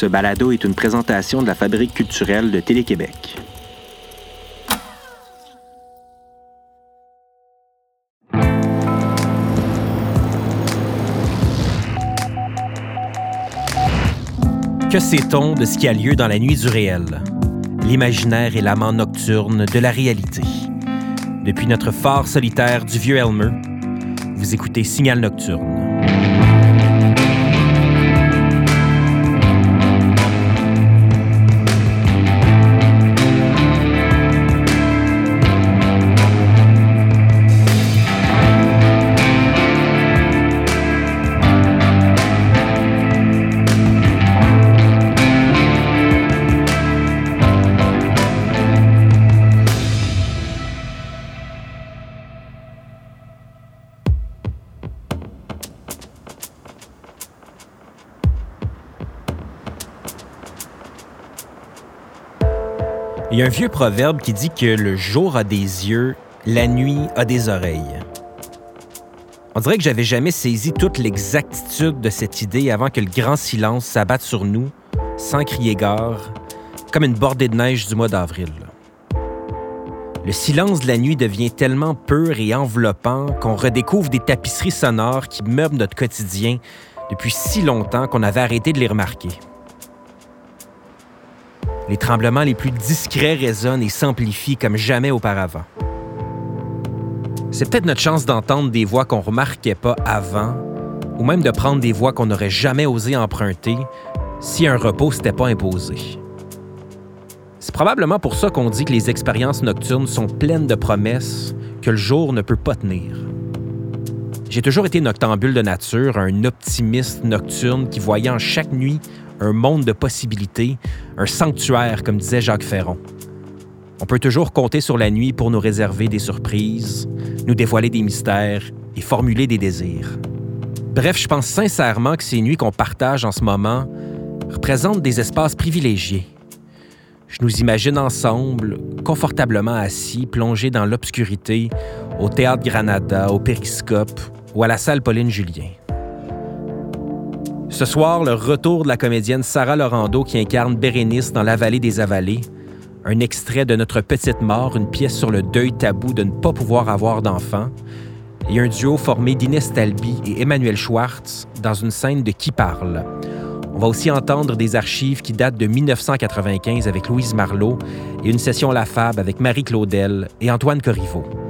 Ce balado est une présentation de la Fabrique culturelle de Télé-Québec. Que sait-on de ce qui a lieu dans la nuit du réel? L'imaginaire et l'amant nocturne de la réalité. Depuis notre phare solitaire du vieux Elmer, vous écoutez Signal Nocturne. Il y a un vieux proverbe qui dit que le jour a des yeux, la nuit a des oreilles. On dirait que j'avais jamais saisi toute l'exactitude de cette idée avant que le grand silence s'abatte sur nous, sans crier gare, comme une bordée de neige du mois d'avril. Le silence de la nuit devient tellement pur et enveloppant qu'on redécouvre des tapisseries sonores qui meublent notre quotidien depuis si longtemps qu'on avait arrêté de les remarquer. Les tremblements les plus discrets résonnent et s'amplifient comme jamais auparavant. C'est peut-être notre chance d'entendre des voix qu'on remarquait pas avant, ou même de prendre des voix qu'on n'aurait jamais osé emprunter si un repos s'était pas imposé. C'est probablement pour ça qu'on dit que les expériences nocturnes sont pleines de promesses que le jour ne peut pas tenir. J'ai toujours été noctambule de nature, un optimiste nocturne qui voyait en chaque nuit un monde de possibilités, un sanctuaire, comme disait Jacques Ferron. On peut toujours compter sur la nuit pour nous réserver des surprises, nous dévoiler des mystères et formuler des désirs. Bref, je pense sincèrement que ces nuits qu'on partage en ce moment représentent des espaces privilégiés. Je nous imagine ensemble, confortablement assis, plongés dans l'obscurité, au Théâtre Granada, au Périscope ou à la salle Pauline Julien. Ce soir, le retour de la comédienne Sarah Laurando qui incarne Bérénice dans La vallée des avalées, un extrait de Notre petite mort, une pièce sur le deuil tabou de ne pas pouvoir avoir d'enfant, et un duo formé d'Inès Talby et Emmanuel Schwartz dans une scène de Qui parle. On va aussi entendre des archives qui datent de 1995 avec Louise Marlot et une session La Fab avec Marie Claudel et Antoine Corriveau.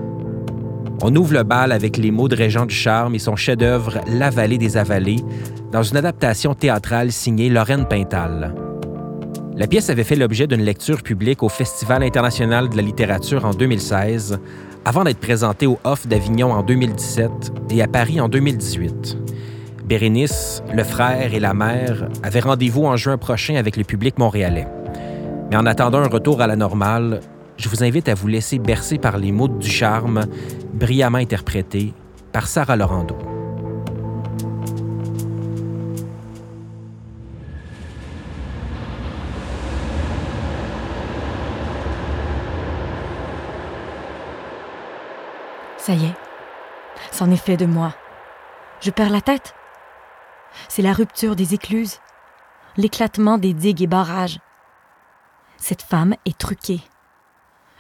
On ouvre le bal avec les mots de Régent du Charme et son chef-d'œuvre La vallée des avalées dans une adaptation théâtrale signée Lorraine Pintal. La pièce avait fait l'objet d'une lecture publique au Festival international de la littérature en 2016, avant d'être présentée au Off d'Avignon en 2017 et à Paris en 2018. Bérénice, le frère et la mère avaient rendez-vous en juin prochain avec le public montréalais. Mais en attendant un retour à la normale, je vous invite à vous laisser bercer par les mots du charme, brillamment interprétés par Sarah Laurando. Ça y est, c'en est fait de moi. Je perds la tête. C'est la rupture des écluses, l'éclatement des digues et barrages. Cette femme est truquée.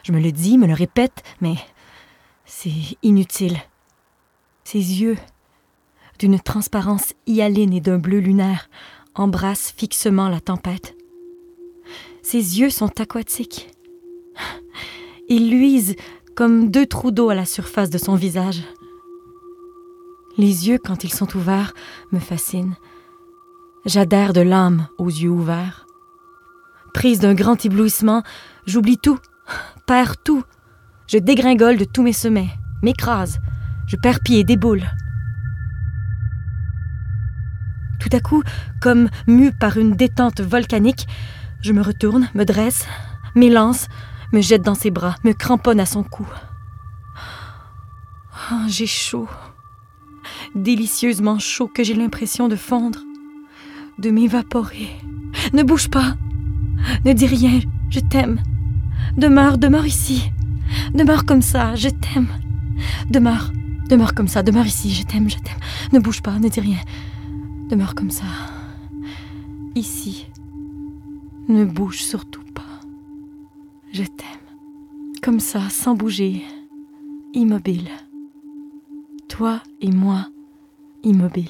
Je me le dis, me le répète, mais c'est inutile. Ses yeux, d'une transparence hyaline et d'un bleu lunaire, embrassent fixement la tempête. Ses yeux sont aquatiques. Ils luisent comme deux trous d'eau à la surface de son visage. Les yeux, quand ils sont ouverts, me fascinent. J'adhère de l'âme aux yeux ouverts. Prise d'un grand éblouissement, j'oublie tout, perds tout. Je dégringole de tous mes sommets, m'écrase, je perds pied, déboule. Tout à coup, comme mu par une détente volcanique, je me retourne, me dresse, m'élance, me jette dans ses bras, me cramponne à son cou. Oh, j'ai chaud, délicieusement chaud que j'ai l'impression de fondre, de m'évaporer. Ne bouge pas, ne dis rien, je t'aime. Demeure, demeure ici. Demeure comme ça, je t'aime. Demeure, demeure comme ça, demeure ici, je t'aime, je t'aime. Ne bouge pas, ne dis rien. Demeure comme ça. Ici, Ne bouge surtout pas. Je t'aime. Comme ça, sans bouger. Immobile. Toi et moi, immobile.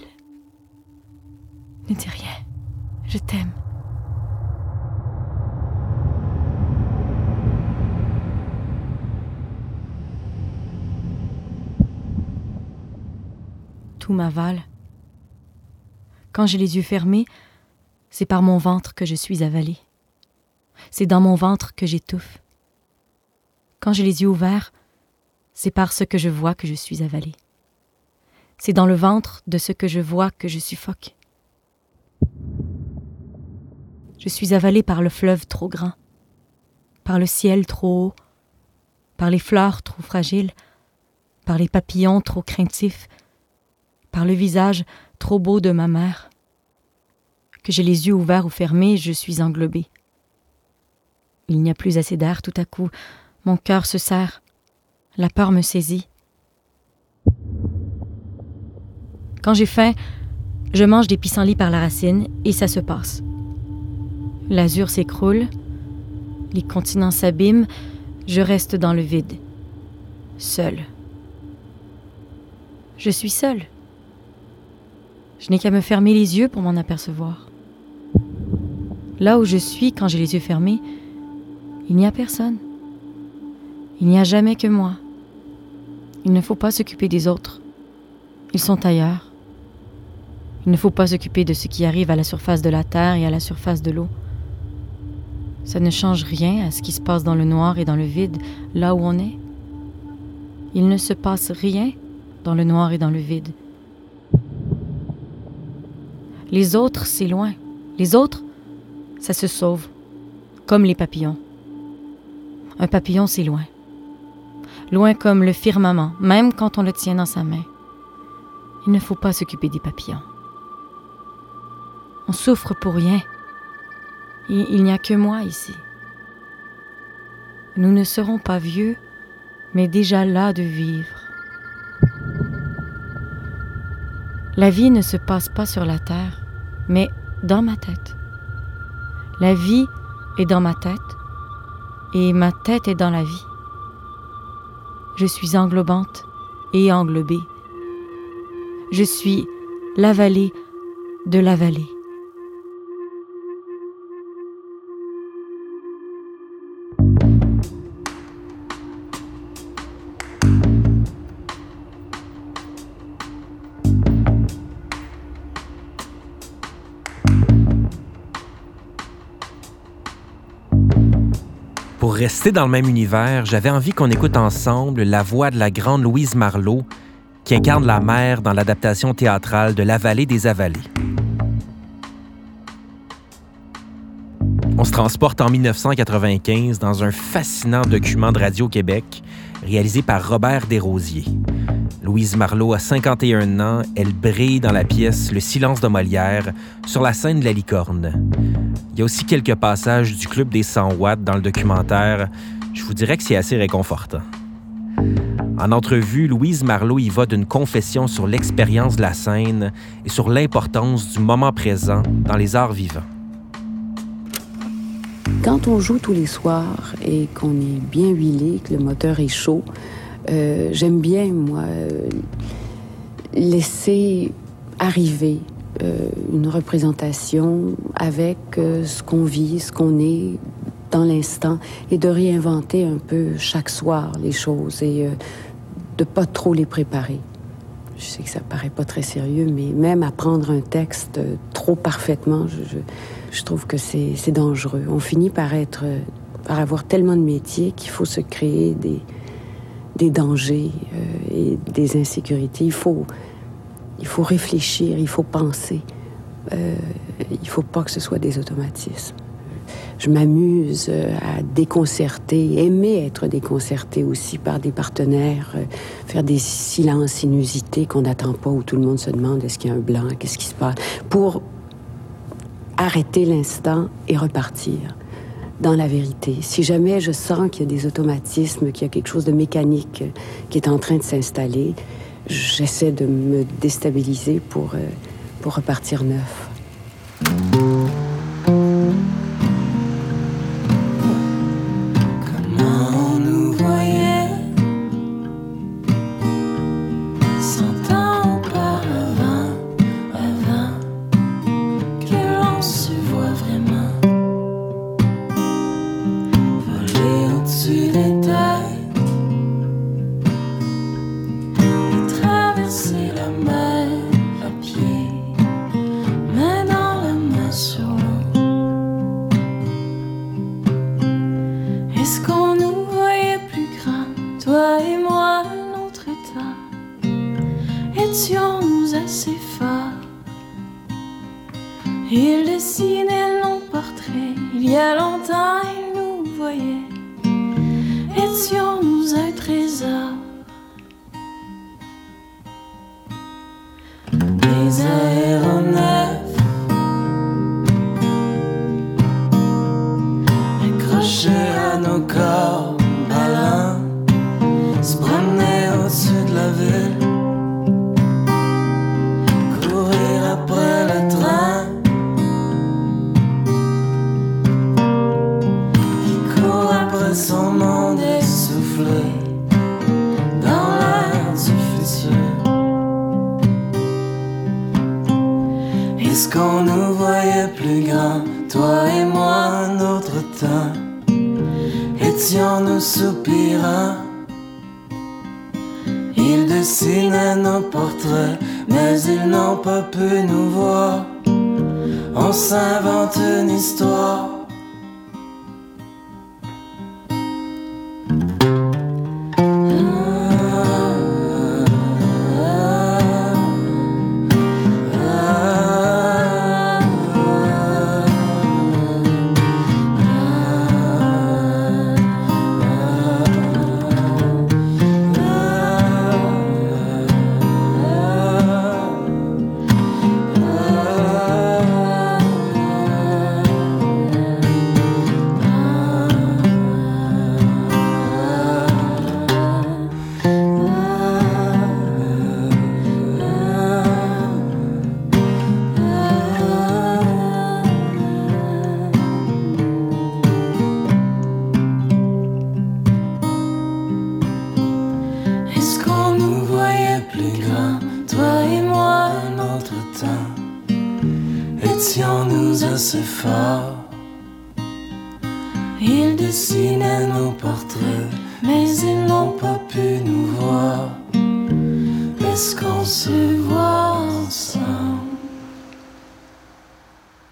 Ne dis rien. Je t'aime. Tout m'avale. Quand j'ai les yeux fermés, c'est par mon ventre que je suis avalée. C'est dans mon ventre que j'étouffe. Quand j'ai les yeux ouverts, c'est par ce que je vois que je suis avalée. C'est dans le ventre de ce que je vois que je suffoque. Je suis avalée par le fleuve trop grand, par le ciel trop haut, par les fleurs trop fragiles, par les papillons trop craintifs, par le visage trop beau de ma mère. Que j'ai les yeux ouverts ou fermés, je suis englobée. Il n'y a plus assez d'air tout à coup. Mon cœur se serre. La peur me saisit. Quand j'ai faim, je mange des pissenlits par la racine et ça se passe. L'azur s'écroule, les continents s'abîment, je reste dans le vide, seul. Je suis seule. Je n'ai qu'à me fermer les yeux pour m'en apercevoir. Là où je suis quand j'ai les yeux fermés, il n'y a personne. Il n'y a jamais que moi. Il ne faut pas s'occuper des autres. Ils sont ailleurs. Il ne faut pas s'occuper de ce qui arrive à la surface de la terre et à la surface de l'eau. Ça ne change rien à ce qui se passe dans le noir et dans le vide, là où on est. Il ne se passe rien dans le noir et dans le vide. Les autres, c'est loin. Les autres, ça se sauve, comme les papillons. Un papillon, c'est loin. Loin comme le firmament, même quand on le tient dans sa main. Il ne faut pas s'occuper des papillons. On souffre pour rien. Il n'y a que moi ici. Nous ne serons pas vieux, mais déjà là de vivre. La vie ne se passe pas sur la terre, mais dans ma tête. La vie est dans ma tête et ma tête est dans la vie. Je suis englobante et englobée. Je suis la vallée de la vallée. Rester dans le même univers, j'avais envie qu'on écoute ensemble la voix de la grande Louise Marlowe, qui incarne la mère dans l'adaptation théâtrale de La vallée des avalées. On se transporte en 1995 dans un fascinant document de Radio-Québec réalisé par Robert Desrosiers. Louise Marlowe a 51 ans, elle brille dans la pièce Le silence de Molière sur la scène de la licorne. Il y a aussi quelques passages du Club des 100 watts dans le documentaire. Je vous dirais que c'est assez réconfortant. En entrevue, Louise Marlowe y va d'une confession sur l'expérience de la scène et sur l'importance du moment présent dans les arts vivants. Quand on joue tous les soirs et qu'on est bien huilé, que le moteur est chaud, euh, j'aime bien, moi, euh, laisser arriver euh, une représentation avec ce qu'on vit, ce qu'on est dans l'instant, et de réinventer un peu chaque soir les choses et de pas trop les préparer. Je sais que ça paraît pas très sérieux, mais même apprendre un texte trop parfaitement, je, je trouve que c'est dangereux. On finit par être, par avoir tellement de métiers qu'il faut se créer des, des dangers euh, et des insécurités. Il faut, il faut réfléchir, il faut penser. Euh, il ne faut pas que ce soit des automatismes. Je m'amuse euh, à déconcerter, aimer être déconcerté aussi par des partenaires, faire des silences inusités qu'on n'attend pas, où tout le monde se demande est-ce qu'il y a un blanc, qu'est-ce qui se passe, pour arrêter l'instant et repartir dans la vérité. Si jamais je sens qu'il y a des automatismes, qu'il y a quelque chose de mécanique qui est en train de s'installer, j'essaie de me déstabiliser pour, euh, pour repartir neuf. Est-ce qu'on nous voyait plus grands, toi et moi, un autre temps? Étions-nous soupirants? Ils dessinaient nos portraits, mais ils n'ont pas pu nous voir. On s'invente une histoire.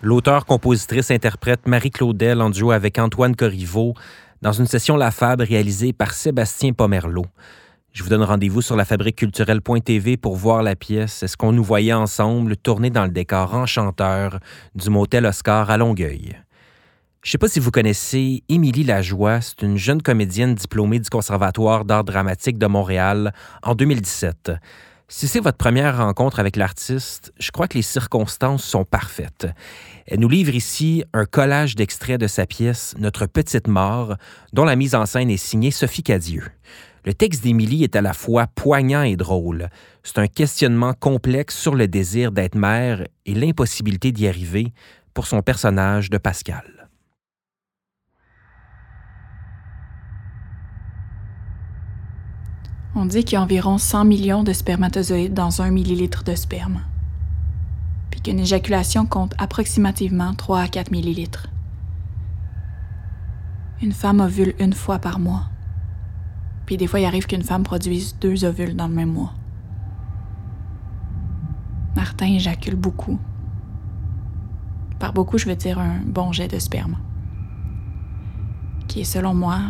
L'auteur, compositrice, interprète Marie Claudel en duo avec Antoine Corriveau dans une session La Fab réalisée par Sébastien Pomerleau. Je vous donne rendez-vous sur lafabriqueculturelle.tv pour voir la pièce Est-ce qu'on nous voyait ensemble tourner dans le décor enchanteur du motel Oscar à Longueuil. Je ne sais pas si vous connaissez Émilie Lajoie, c'est une jeune comédienne diplômée du Conservatoire d'art dramatique de Montréal en 2017. Si c'est votre première rencontre avec l'artiste, je crois que les circonstances sont parfaites. Elle nous livre ici un collage d'extraits de sa pièce Notre petite mort, dont la mise en scène est signée Sophie Cadieux. Le texte d'Émilie est à la fois poignant et drôle. C'est un questionnement complexe sur le désir d'être mère et l'impossibilité d'y arriver pour son personnage de Pascal. On dit qu'il y a environ 100 millions de spermatozoïdes dans un millilitre de sperme. Puis qu'une éjaculation compte approximativement 3 à 4 millilitres. Une femme ovule une fois par mois. Puis des fois, il arrive qu'une femme produise deux ovules dans le même mois. Martin éjacule beaucoup. Par beaucoup, je veux dire un bon jet de sperme. Qui est, selon moi,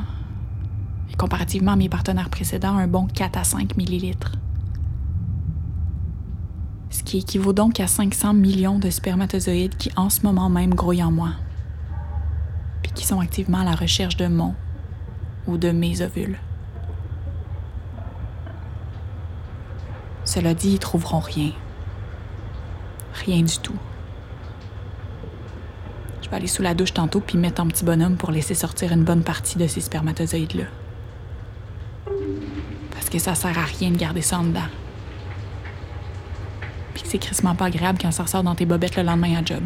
et comparativement à mes partenaires précédents, un bon 4 à 5 millilitres. Ce qui équivaut donc à 500 millions de spermatozoïdes qui, en ce moment même, grouillent en moi. Puis qui sont activement à la recherche de mon ou de mes ovules. Cela dit, ils trouveront rien. Rien du tout. Je vais aller sous la douche tantôt puis mettre un petit bonhomme pour laisser sortir une bonne partie de ces spermatozoïdes-là. Parce que ça sert à rien de garder ça en dedans. Puis que c'est crissement pas agréable quand ça ressort dans tes bobettes le lendemain à job.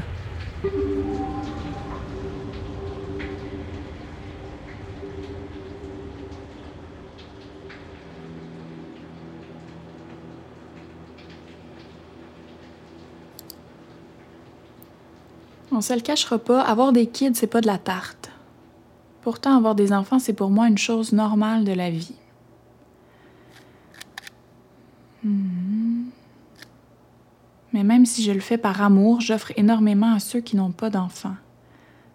On se le cachera pas, avoir des kids, c'est pas de la tarte. Pourtant, avoir des enfants, c'est pour moi une chose normale de la vie. Hmm. Mais même si je le fais par amour, j'offre énormément à ceux qui n'ont pas d'enfants.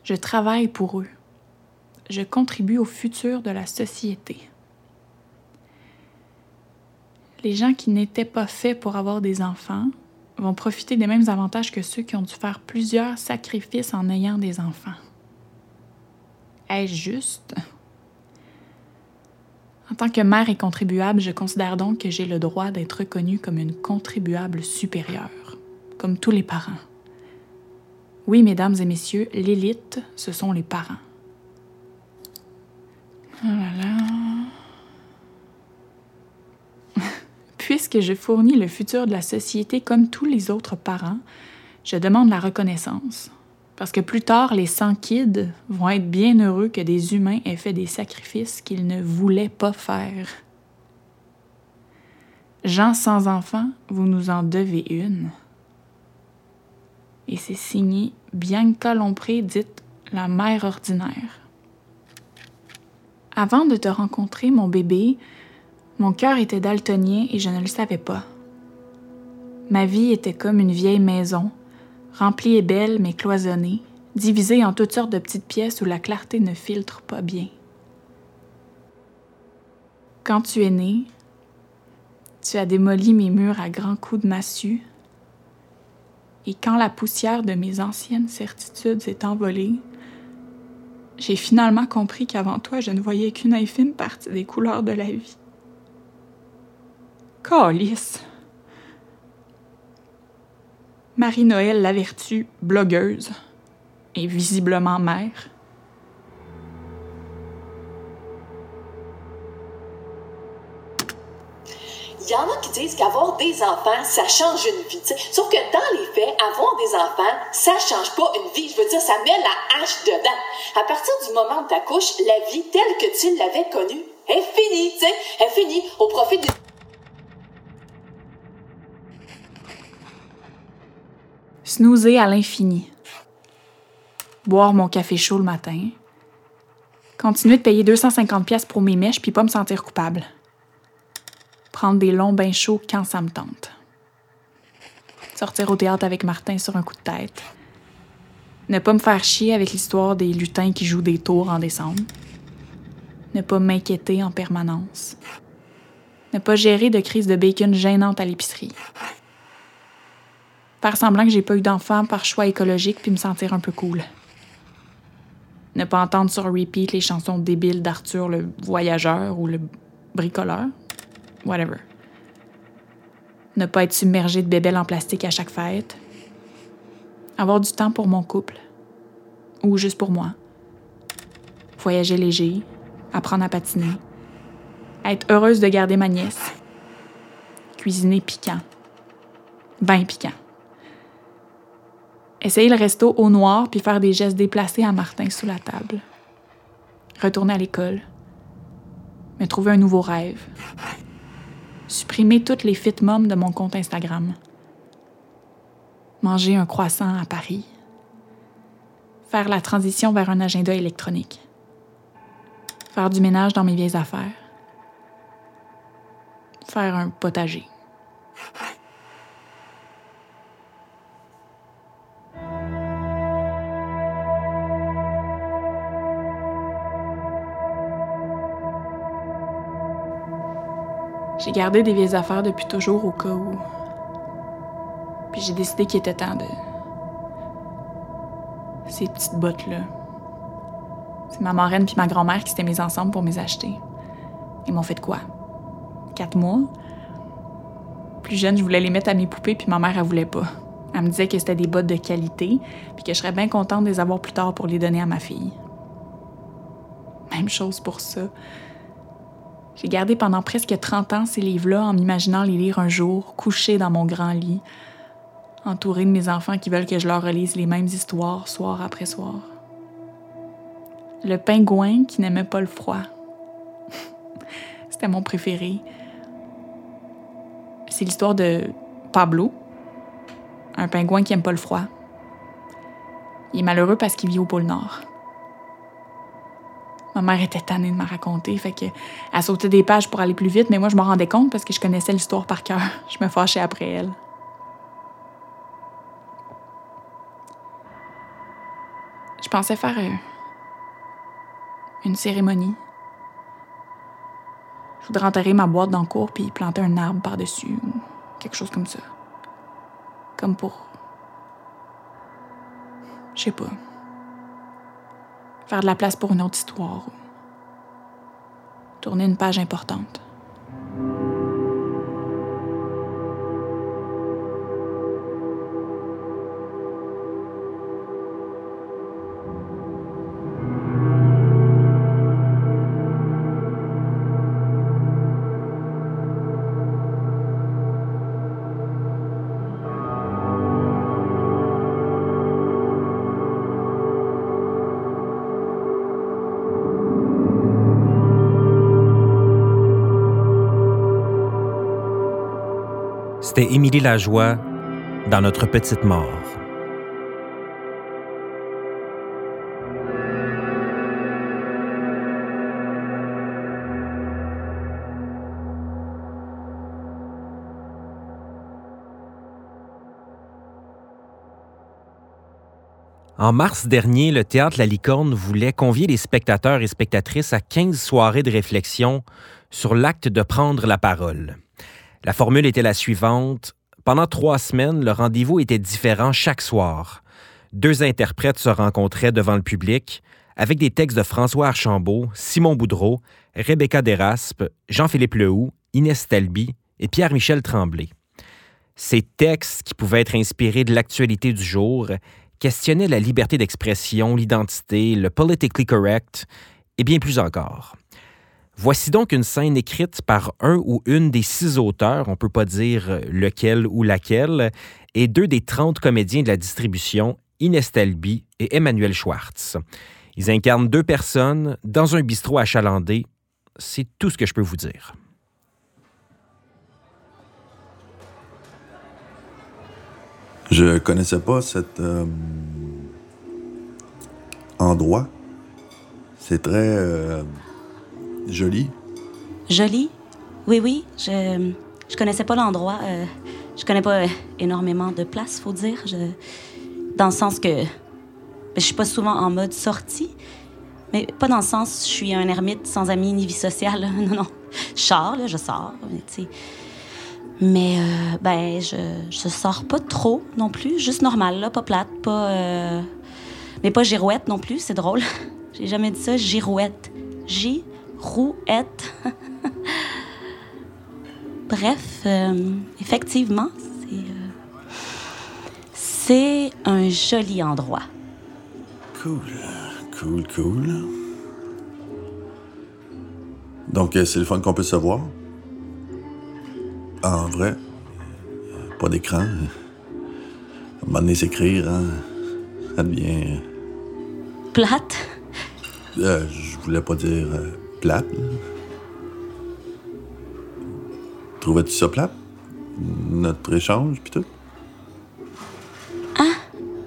Je travaille pour eux. Je contribue au futur de la société. Les gens qui n'étaient pas faits pour avoir des enfants vont profiter des mêmes avantages que ceux qui ont dû faire plusieurs sacrifices en ayant des enfants. Est-ce juste? En tant que mère et contribuable, je considère donc que j'ai le droit d'être reconnue comme une contribuable supérieure, comme tous les parents. Oui, mesdames et messieurs, l'élite, ce sont les parents. Puisque je fournis le futur de la société comme tous les autres parents, je demande la reconnaissance. Parce que plus tard, les 100 kids vont être bien heureux que des humains aient fait des sacrifices qu'ils ne voulaient pas faire. Gens sans enfants, vous nous en devez une. Et c'est signé Bianca Lompré, dite la mère ordinaire. Avant de te rencontrer, mon bébé, mon cœur était daltonien et je ne le savais pas. Ma vie était comme une vieille maison, remplie et belle mais cloisonnée, divisée en toutes sortes de petites pièces où la clarté ne filtre pas bien. Quand tu es né, tu as démoli mes murs à grands coups de massue, et quand la poussière de mes anciennes certitudes s'est envolée, j'ai finalement compris qu'avant toi, je ne voyais qu'une infime partie des couleurs de la vie. Calice. Marie-Noël Lavertu, blogueuse et visiblement mère. Il y en a qui disent qu'avoir des enfants, ça change une vie. Sauf que dans les faits, avoir des enfants, ça change pas une vie. Je veux dire, ça met la hache dedans. À partir du moment où tu accouches, la vie telle que tu l'avais connue est finie. tu est finie au profit des... Snoozer à l'infini. Boire mon café chaud le matin. Continuer de payer 250 pièces pour mes mèches puis pas me sentir coupable. Prendre des longs bains chauds quand ça me tente. Sortir au théâtre avec Martin sur un coup de tête. Ne pas me faire chier avec l'histoire des lutins qui jouent des tours en décembre. Ne pas m'inquiéter en permanence. Ne pas gérer de crise de bacon gênante à l'épicerie faire semblant que j'ai pas eu d'enfant par choix écologique puis me sentir un peu cool. Ne pas entendre sur repeat les chansons débiles d'Arthur le voyageur ou le bricoleur. Whatever. Ne pas être submergé de bébelles en plastique à chaque fête. Avoir du temps pour mon couple. Ou juste pour moi. Voyager léger. Apprendre à patiner. Être heureuse de garder ma nièce. Cuisiner piquant. Ben piquant. Essayer le resto au noir puis faire des gestes déplacés à Martin sous la table. Retourner à l'école. Me trouver un nouveau rêve. Supprimer toutes les fit moms de mon compte Instagram. Manger un croissant à Paris. Faire la transition vers un agenda électronique. Faire du ménage dans mes vieilles affaires. Faire un potager. Gardé des vieilles affaires depuis toujours au cas où. Puis j'ai décidé qu'il était temps de. Ces petites bottes-là. C'est ma marraine puis ma grand-mère qui s'étaient mises ensemble pour les acheter. Ils m'ont fait quoi? Quatre mois? Plus jeune, je voulais les mettre à mes poupées, puis ma mère, elle voulait pas. Elle me disait que c'était des bottes de qualité, puis que je serais bien contente de les avoir plus tard pour les donner à ma fille. Même chose pour ça. J'ai gardé pendant presque 30 ans ces livres-là en m'imaginant les lire un jour, couché dans mon grand lit, entouré de mes enfants qui veulent que je leur relise les mêmes histoires soir après soir. Le pingouin qui n'aimait pas le froid. C'était mon préféré. C'est l'histoire de Pablo, un pingouin qui aime pas le froid. Il est malheureux parce qu'il vit au pôle Nord. Ma mère était tannée de me raconter, fait que elle sautait des pages pour aller plus vite, mais moi je m'en rendais compte parce que je connaissais l'histoire par cœur. Je me fâchais après elle. Je pensais faire euh, une cérémonie. Je voudrais enterrer ma boîte dans le cours puis planter un arbre par-dessus ou quelque chose comme ça. Comme pour. Je sais pas. Faire de la place pour une autre histoire. ou Tourner une page importante. C'était Émilie Lajoie dans Notre Petite Mort. En mars dernier, le théâtre La Licorne voulait convier les spectateurs et spectatrices à 15 soirées de réflexion sur l'acte de prendre la parole. La formule était la suivante. Pendant trois semaines, le rendez-vous était différent chaque soir. Deux interprètes se rencontraient devant le public avec des textes de François Archambault, Simon Boudreau, Rebecca Deraspe, Jean-Philippe Lehoux, Inès Talby et Pierre-Michel Tremblay. Ces textes, qui pouvaient être inspirés de l'actualité du jour, questionnaient la liberté d'expression, l'identité, le politically correct et bien plus encore. Voici donc une scène écrite par un ou une des six auteurs, on ne peut pas dire lequel ou laquelle, et deux des trente comédiens de la distribution, Inès Talby et Emmanuel Schwartz. Ils incarnent deux personnes dans un bistrot achalandé. C'est tout ce que je peux vous dire. Je connaissais pas cet euh, endroit. C'est très euh, joli. Joli? Oui, oui. Je, je connaissais pas l'endroit. Euh, je connais pas euh, énormément de places, faut dire. Dans le sens que ben, je suis pas souvent en mode sortie. Mais pas dans le sens je suis un ermite sans amis ni vie sociale. Non, non. Je sors, là, je sors. Mais, euh, ben, je, je sors pas trop non plus. Juste normal. Pas plate, pas. Mais pas girouette non plus, c'est drôle. J'ai jamais dit ça, girouette. Girouette. Bref, euh, effectivement, c'est. euh, un joli endroit. Cool. Cool, cool. Donc, euh, c'est le fun qu'on peut se voir? En vrai. Pas d'écran. À un moment donné, s'écrire, hein, ça devient. Plate. euh, je voulais pas dire euh, plate? Trouvais-tu ça plate? Notre échange, pis tout?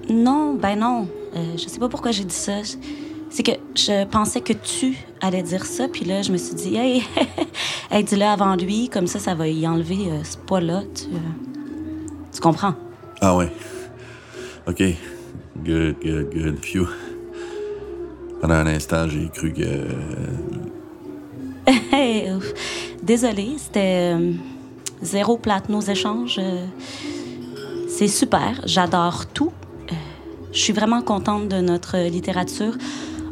Non, ben non. Euh, je sais pas pourquoi j'ai dit ça. C'est que je pensais que tu allais dire ça, puis là, je me suis dit, hey, hey dis-le avant lui, comme ça, ça va y enlever euh, ce poids-là. Tu, euh, tu comprends? Ah ouais. OK. Good, good, good. Phew. Pendant un instant, j'ai cru que. Désolée, c'était euh, zéro plate nos échanges. euh, c'est super, j'adore tout. Euh, Je suis vraiment contente de notre littérature.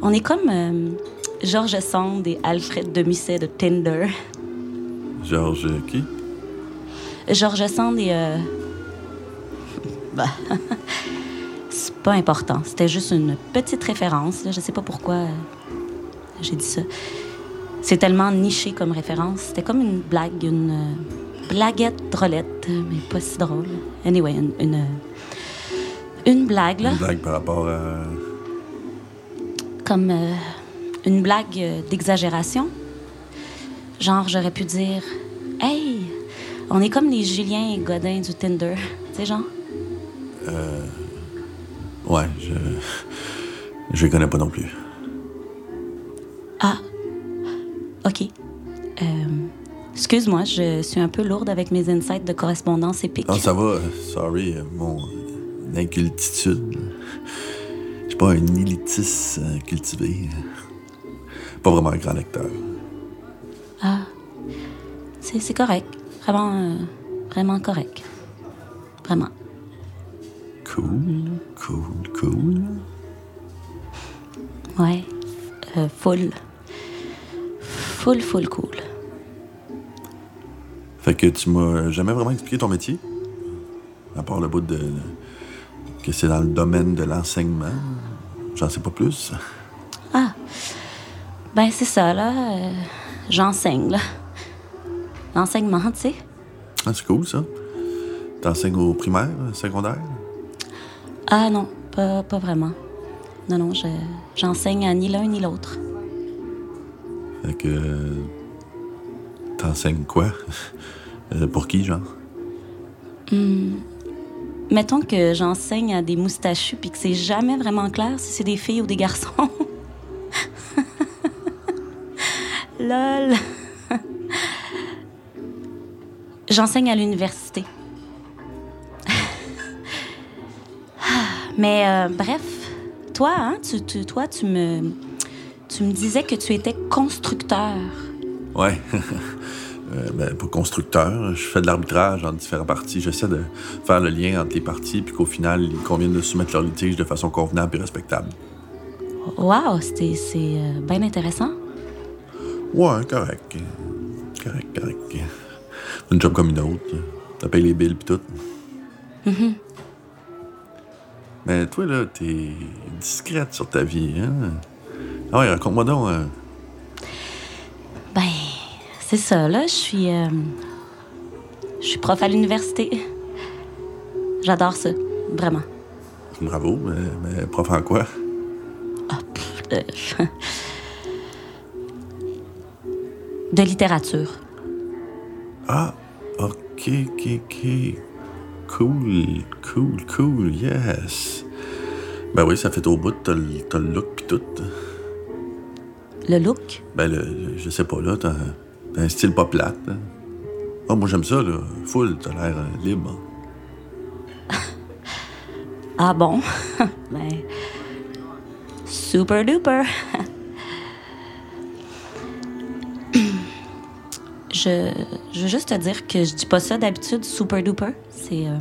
On est comme Georges Sand et Alfred de Musset de Tinder. Georges qui? Georges Sand et... bah, c'est pas important. C'était juste une petite référence. là. Je sais pas pourquoi j'ai dit ça. C'est tellement niché comme référence. C'était comme une blague, une euh, blaguette drôlette, euh, mais pas si drôle. Anyway, une, une, euh, une blague, là, Une blague par rapport à. comme euh, une blague euh, d'exagération. Genre, j'aurais pu dire Hey, on est comme les Julien et Godin du Tinder. Tu sais, genre? Ouais, je. Je les connais pas non plus. OK. Euh, Excuse-moi, je suis un peu lourde avec mes insights de correspondance épique. Non, ça va. Sorry, mon incultitude. Je suis pas un élitis euh, cultivé. Pas vraiment un grand lecteur. Ah, c'est c'est correct. Vraiment, euh, vraiment correct. Vraiment. Cool, cool, cool. Ouais. Euh, full. Full, full cool. Fait que tu m'as jamais vraiment expliqué ton métier? À part le bout de. que c'est dans le domaine de l'enseignement. J'en sais pas plus. Ah. Ben, c'est ça, là. euh, J'enseigne, là. L'enseignement, tu sais. Ah, c'est cool, ça. T'enseignes au primaire, secondaire? Ah non, pas, pas vraiment. Non, non, je, j'enseigne à ni l'un ni l'autre. Fait que. euh, T'enseignes quoi? Euh, pour qui, genre? Mettons que j'enseigne à des moustachus puis que c'est jamais vraiment clair si c'est des filles ou des garçons. Lol. J'enseigne à l'université. Mais euh, bref, toi, hein, tu- toi, tu me, tu me disais que tu étais constructeur. Ouais. Euh, ben, pas constructeur. Je fais de l'arbitrage en différents parties. J'essaie de faire le lien entre les parties, puis qu'au final, ils conviennent de soumettre leur litige de façon convenable et respectable. Wow, c'était- c'est euh, bien intéressant. Ouais, correct. Correct, correct. Une job comme une autre. T'as payé les billes pis tout. Mais toi, là, t'es discrète sur ta vie, hein? Ah ouais, raconte-moi donc. euh, Ben, c'est ça, là. Je suis. euh, je suis prof à l'université. J'adore ça, vraiment. bravo, mais, mais prof en quoi? Euh, de littérature. Ah, ok, ok, ok. Cool, cool, cool, yes. Ben oui, ça fait au bout, t'as le t'as le look pis tout. Le look? Ben, le, je sais pas, là, t'as un style pas plate. hein. Ah, moi, j'aime ça, là. Full, t'as l'air euh, libre. Ah bon? ben. Super duper. je, je veux juste te dire que je dis pas ça d'habitude, super duper. C'est. euh,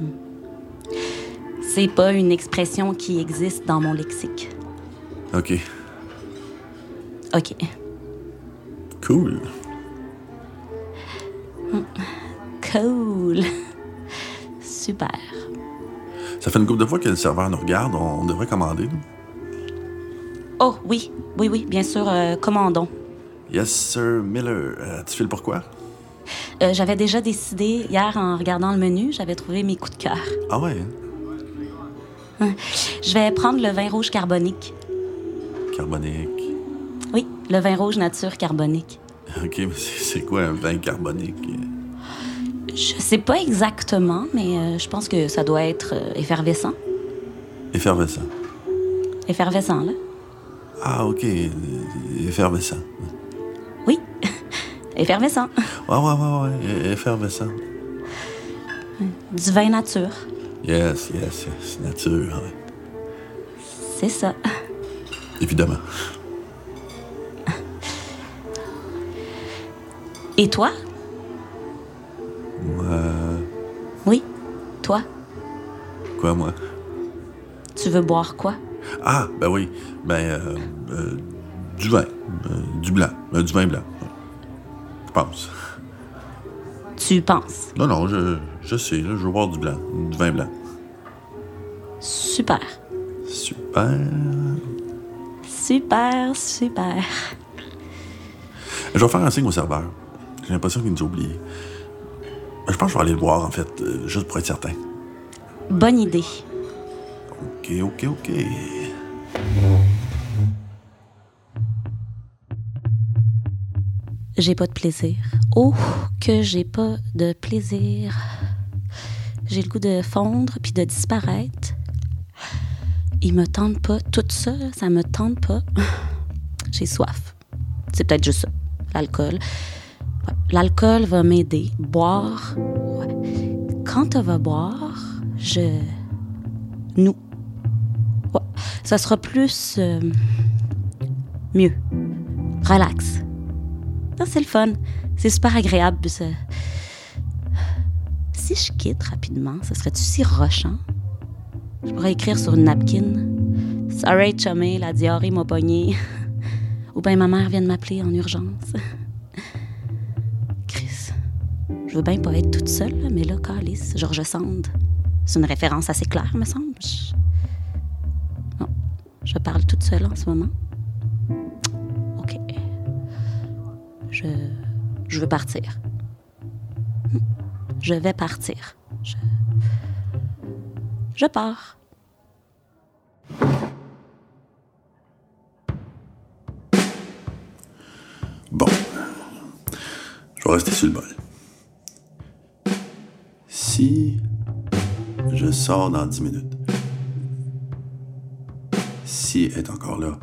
c'est pas une expression qui existe dans mon lexique. OK, OK. cool. Cool. Super. Ça fait une couple de fois que le serveur nous regarde. On, devrait commander. là. Oh, oui, oui, oui, bien sûr, euh, commandons. Yes, sir, Miller. Euh, tu files pourquoi? Euh, j'avais déjà décidé hier en regardant le menu, j'avais trouvé mes coups de cœur. Ah ouais, hein? Je vais prendre le vin rouge carbonique. Carbonique. Le vin rouge nature carbonique. OK, mais c'est quoi un vin carbonique? Je sais pas exactement, mais euh, je pense que ça doit être euh, effervescent. Effervescent. Effervescent, là. Ah, OK. Effervescent. Oui, effervescent. Ouais, ouais, ouais, ouais. Effervescent. Du vin nature. Yes, yes, yes. Nature, ouais. C'est ça. Évidemment. Et toi? Moi, Oui, toi. quoi, moi? Tu veux boire quoi? Ah, ben oui. Ben, euh, euh, du vin. Euh, du blanc. Du vin blanc. Je pense. Tu penses? Non, non, je, je sais, là, je veux boire du blanc. Du vin blanc. Super. Super. Super, super. Je vais faire un signe au serveur. J'ai l'impression qu'il nous a oubliés. Ben, Je pense que je vais aller le voir, en fait, euh, juste pour être certain. Bonne idée. OK, OK, OK. J'ai pas de plaisir. Oh, que j'ai pas de plaisir. J'ai le goût de fondre puis de disparaître. Il me tente pas. Tout ça, ça me tente pas. J'ai soif. C'est peut-être juste ça. L'alcool. L'alcool va m'aider. Boire. Quand on va boire, je. Nous. Ça sera plus. euh, mieux. Relax. Ça, c'est le fun. C'est super agréable. ça. Si je quitte rapidement, ce serait-tu si rochant? Je pourrais écrire sur une napkin. Sorry, chummy, la diarrhée m'a pogné. Ou bien ma mère vient de m'appeler en urgence. Je veux bien pas être toute seule, mais là, Calice, George Sand. C'est une référence assez claire, me semble. Je parle toute seule en ce moment. OK. Je, je veux partir. Je vais partir. Je, je pars. Bon. Je vais rester sur le bol. Si je sors dans 10 minutes, si elle est encore là,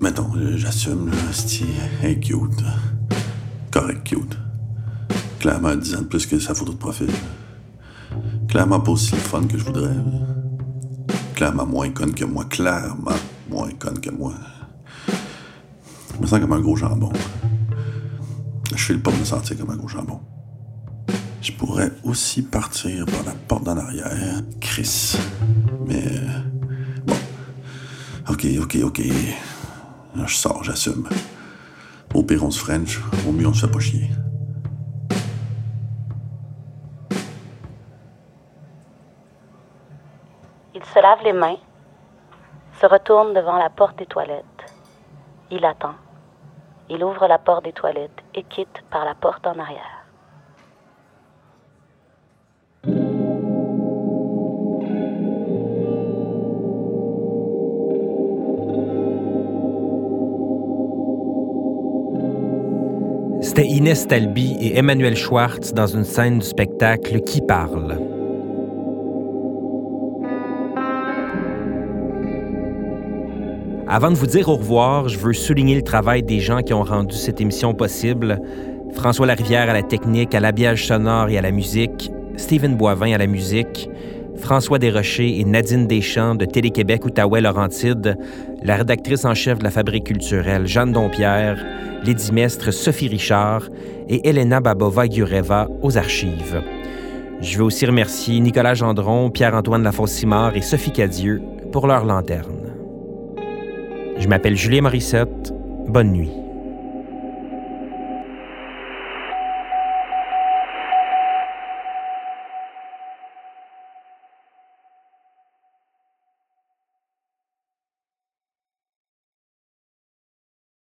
mettons, j'assume, si elle est cute. Correct, cute. Clairement 10 ans de plus que sa photo de profil. Clairement pas aussi le fun que je voudrais. Clairement moins conne que moi. Clairement moins conne que moi. Je me sens comme un gros jambon. Je file pas me sentir comme un gros jambon. Je pourrais aussi partir par la porte d'en arrière. Chris. Mais. Bon. Ok, ok, ok. Je sors, j'assume. Au pire, French. Au mieux, on se fait pas. Il se lave les mains, se retourne devant la porte des toilettes. Il attend. Il ouvre la porte des toilettes et quitte par la porte en arrière. C'était Inès Talby et Emmanuel Schwartz dans une scène du spectacle Qui parle. Avant de vous dire au revoir, je veux souligner le travail des gens qui ont rendu cette émission possible. François Larivière à la technique, à l'habillage sonore et à la musique, Stephen Boivin à la musique, François Desrochers et Nadine Deschamps de Télé-Québec Outaouais Laurentide, la rédactrice en chef de la Fabrique culturelle Jeanne Dompierre, Lydie Mestre Sophie Richard et Elena Babova-Gureva aux archives. Je veux aussi remercier Nicolas Gendron, Pierre-Antoine Lafosse-Simard et Sophie Cadieux pour leur lanterne. Je m'appelle Julien Morissette. Bonne nuit.